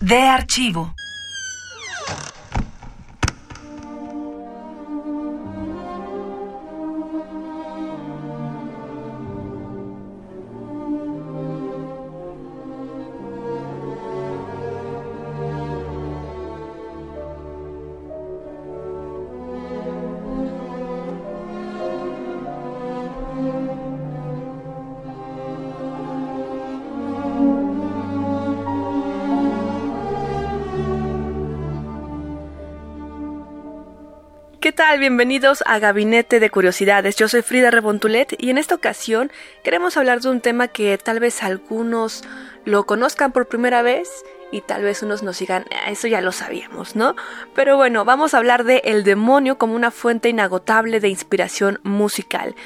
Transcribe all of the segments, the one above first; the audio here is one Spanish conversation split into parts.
De archivo. Tal? Bienvenidos a Gabinete de Curiosidades. Yo soy Frida Rebontulet y en esta ocasión queremos hablar de un tema que tal vez algunos lo conozcan por primera vez y tal vez unos nos sigan, "Ah, eso ya lo sabíamos, ¿no? Pero bueno, vamos a hablar de el demonio como una fuente inagotable de inspiración musical.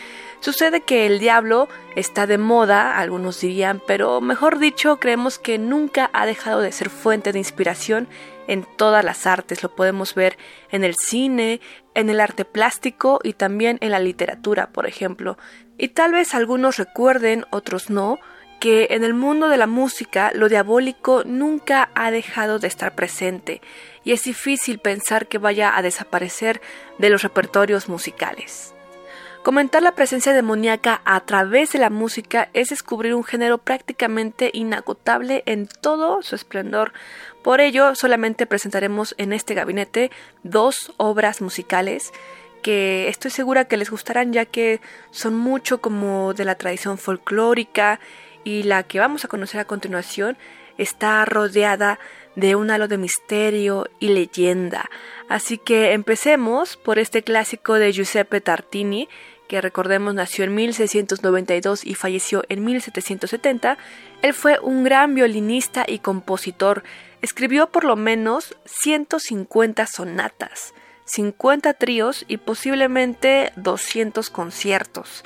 Sucede que el diablo está de moda, algunos dirían, pero mejor dicho, creemos que nunca ha dejado de ser fuente de inspiración en todas las artes. Lo podemos ver en el cine, en el arte plástico y también en la literatura, por ejemplo. Y tal vez algunos recuerden, otros no, que en el mundo de la música lo diabólico nunca ha dejado de estar presente y es difícil pensar que vaya a desaparecer de los repertorios musicales. Comentar la presencia demoníaca a través de la música es descubrir un género prácticamente inagotable en todo su esplendor. Por ello, solamente presentaremos en este gabinete dos obras musicales que estoy segura que les gustarán ya que son mucho como de la tradición folclórica y la que vamos a conocer a continuación está rodeada de un halo de misterio y leyenda. Así que empecemos por este clásico de Giuseppe Tartini, que recordemos nació en 1692 y falleció en 1770. Él fue un gran violinista y compositor. Escribió por lo menos 150 sonatas, 50 tríos y posiblemente 200 conciertos.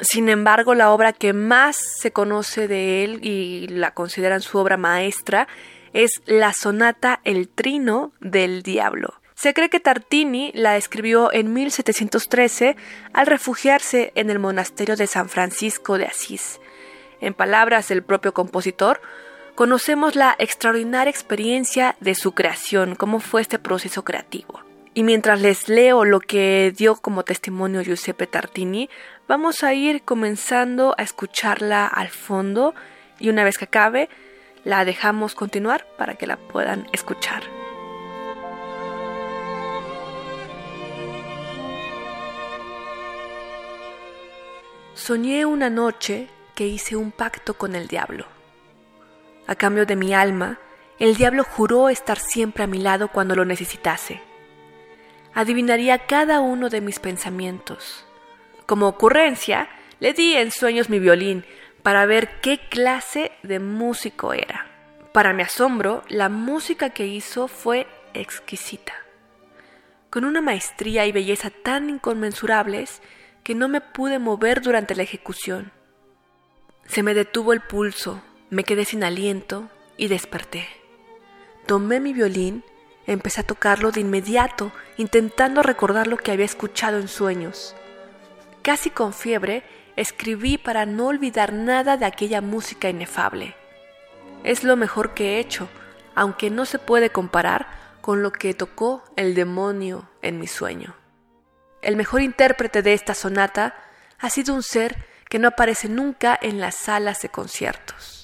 Sin embargo, la obra que más se conoce de él y la consideran su obra maestra es la sonata El Trino del Diablo. Se cree que Tartini la escribió en 1713 al refugiarse en el monasterio de San Francisco de Asís. En palabras del propio compositor, conocemos la extraordinaria experiencia de su creación, cómo fue este proceso creativo. Y mientras les leo lo que dio como testimonio Giuseppe Tartini, vamos a ir comenzando a escucharla al fondo y una vez que acabe, la dejamos continuar para que la puedan escuchar. Soñé una noche que hice un pacto con el diablo. A cambio de mi alma, el diablo juró estar siempre a mi lado cuando lo necesitase. Adivinaría cada uno de mis pensamientos. Como ocurrencia, le di en sueños mi violín para ver qué clase de músico era. Para mi asombro, la música que hizo fue exquisita, con una maestría y belleza tan inconmensurables que no me pude mover durante la ejecución. Se me detuvo el pulso, me quedé sin aliento y desperté. Tomé mi violín, empecé a tocarlo de inmediato, intentando recordar lo que había escuchado en sueños. Casi con fiebre, escribí para no olvidar nada de aquella música inefable. Es lo mejor que he hecho, aunque no se puede comparar con lo que tocó el demonio en mi sueño. El mejor intérprete de esta sonata ha sido un ser que no aparece nunca en las salas de conciertos.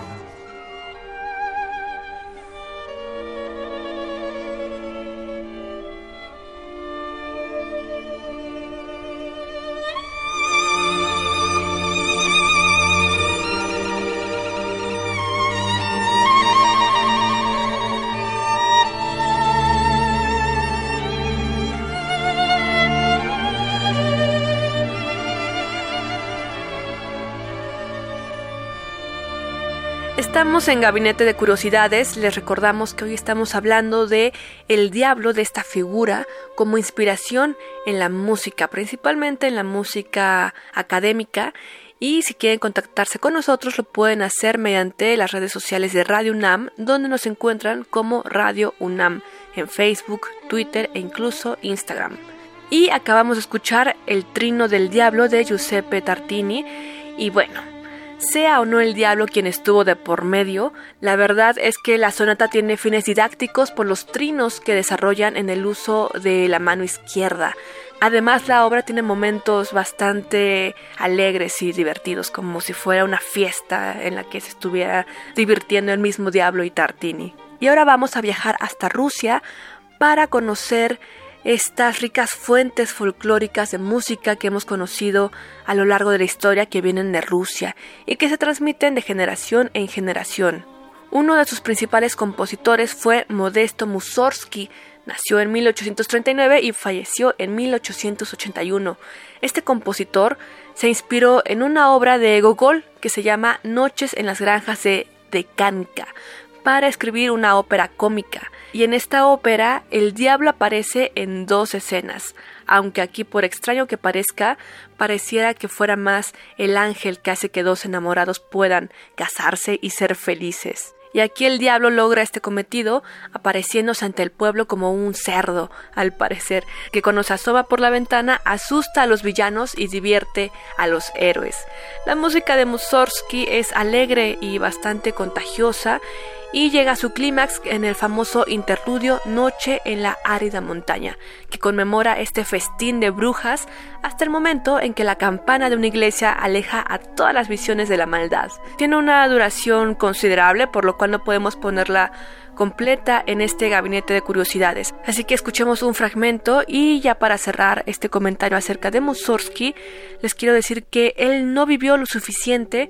Estamos en Gabinete de Curiosidades. Les recordamos que hoy estamos hablando de el diablo, de esta figura, como inspiración en la música, principalmente en la música académica. Y si quieren contactarse con nosotros, lo pueden hacer mediante las redes sociales de Radio UNAM, donde nos encuentran como Radio UNAM, en Facebook, Twitter e incluso Instagram. Y acabamos de escuchar El Trino del Diablo de Giuseppe Tartini. Y bueno, sea o no el diablo quien estuvo de por medio, la verdad es que la sonata tiene fines didácticos por los trinos que desarrollan en el uso de la mano izquierda. Además, la obra tiene momentos bastante alegres y divertidos, como si fuera una fiesta en la que se estuviera divirtiendo el mismo diablo y Tartini. Y ahora vamos a viajar hasta Rusia para conocer estas ricas fuentes folclóricas de música que hemos conocido a lo largo de la historia que vienen de Rusia y que se transmiten de generación en generación. Uno de sus principales compositores fue Modesto Mussorgsky, nació en 1839 y falleció en 1881. Este compositor se inspiró en una obra de Gogol que se llama Noches en las granjas de Dekanka para escribir una ópera cómica y en esta ópera el diablo aparece en dos escenas, aunque aquí por extraño que parezca, pareciera que fuera más el ángel que hace que dos enamorados puedan casarse y ser felices. Y aquí el diablo logra este cometido apareciéndose ante el pueblo como un cerdo, al parecer, que cuando se asoma por la ventana asusta a los villanos y divierte a los héroes. La música de Mussorgsky es alegre y bastante contagiosa y llega a su clímax en el famoso interludio Noche en la árida montaña, que conmemora este festín de brujas hasta el momento en que la campana de una iglesia aleja a todas las visiones de la maldad. Tiene una duración considerable, por lo cual no podemos ponerla completa en este gabinete de curiosidades. Así que escuchemos un fragmento y ya para cerrar este comentario acerca de Mussorgsky, les quiero decir que él no vivió lo suficiente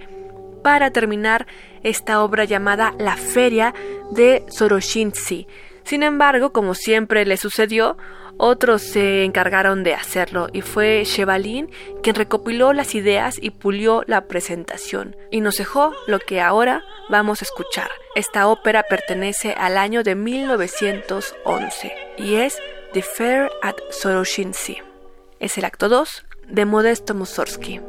para terminar esta obra llamada La Feria de Soroshinsky. Sin embargo, como siempre le sucedió, otros se encargaron de hacerlo y fue Chevalin quien recopiló las ideas y pulió la presentación y nos dejó lo que ahora vamos a escuchar. Esta ópera pertenece al año de 1911 y es The Fair at Soroshinsky. Es el acto 2 de Modesto Mussorgsky.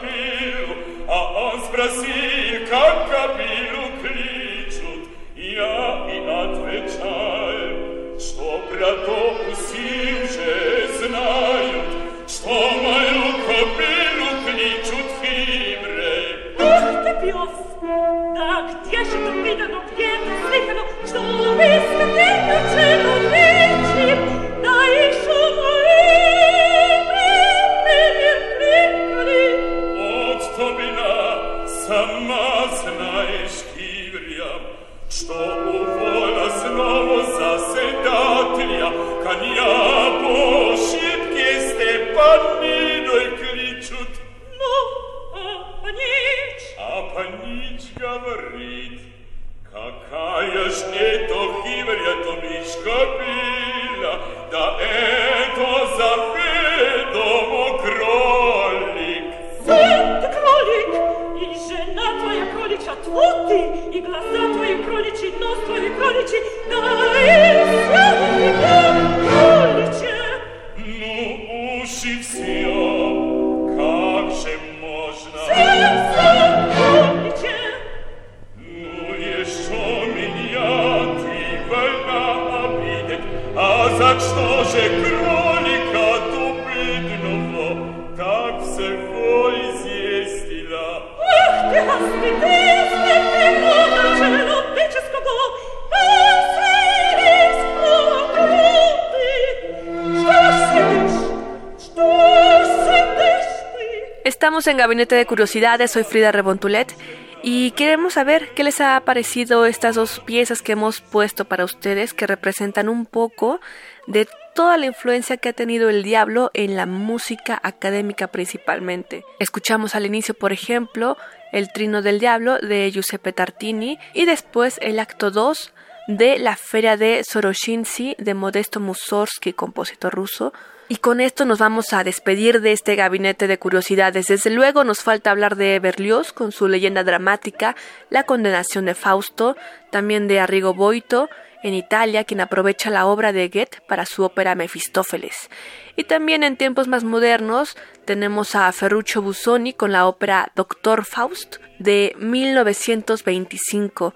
да кобылу, а он спросил, как кобылу кличут. Я и отвечаю, что про била, да это за ведомо твоя кроличья твоты, и глаза твои кроличьи, нос твой кроличий, да и все кроличье. Ну уж и все, как же можно? Все кроличье. Ну еще меня ты вольна обидеть, а за что же кролика тупидного так всего изъестила? Ах ты, Господи, Estamos en Gabinete de Curiosidades, soy Frida Rebontulet y queremos saber qué les ha parecido estas dos piezas que hemos puesto para ustedes que representan un poco de toda la influencia que ha tenido el diablo en la música académica principalmente. Escuchamos al inicio, por ejemplo, el Trino del Diablo de Giuseppe Tartini y después el acto 2 de la Feria de Soroshinsky de Modesto Mussorgsky, compositor ruso. Y con esto nos vamos a despedir de este gabinete de curiosidades. Desde luego nos falta hablar de Berlioz con su leyenda dramática, La condenación de Fausto, también de Arrigo Boito en Italia, quien aprovecha la obra de Goethe para su ópera Mefistófeles. Y también en tiempos más modernos tenemos a Ferruccio Busoni con la ópera Doctor Faust de 1925.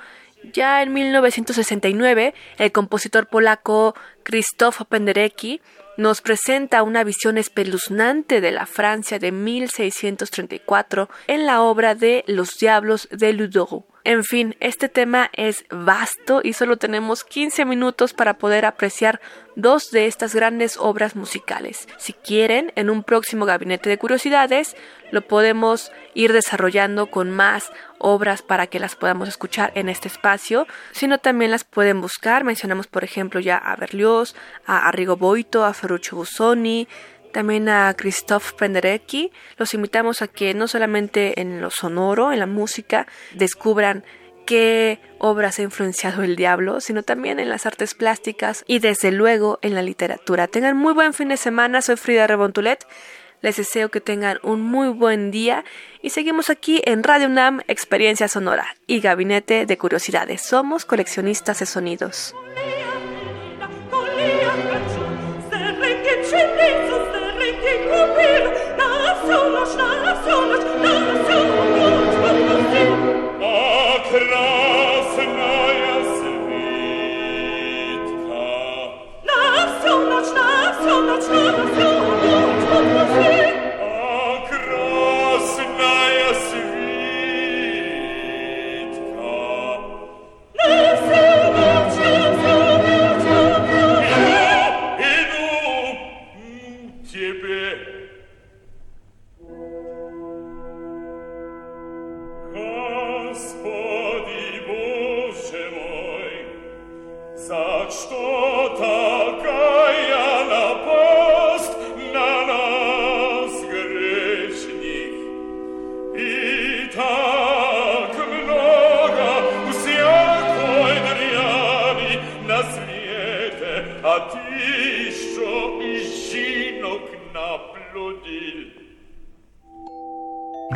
Ya en 1969, el compositor polaco Krzysztof Penderecki nos presenta una visión espeluznante de la Francia de 1634 en la obra de Los Diablos de Ludo. En fin, este tema es vasto y solo tenemos 15 minutos para poder apreciar dos de estas grandes obras musicales. Si quieren, en un próximo gabinete de curiosidades, lo podemos ir desarrollando con más obras para que las podamos escuchar en este espacio, sino también las pueden buscar. Mencionamos, por ejemplo, ya a Berlioz, a Arrigo Boito, a Ferruccio Busoni, también a Christoph Penderecki. Los invitamos a que no solamente en lo sonoro, en la música, descubran qué obras ha influenciado el diablo, sino también en las artes plásticas y desde luego en la literatura. Tengan muy buen fin de semana, soy Frida Rebontulet. Les deseo que tengan un muy buen día y seguimos aquí en Radio UNAM Experiencia Sonora y Gabinete de Curiosidades. Somos coleccionistas de sonidos.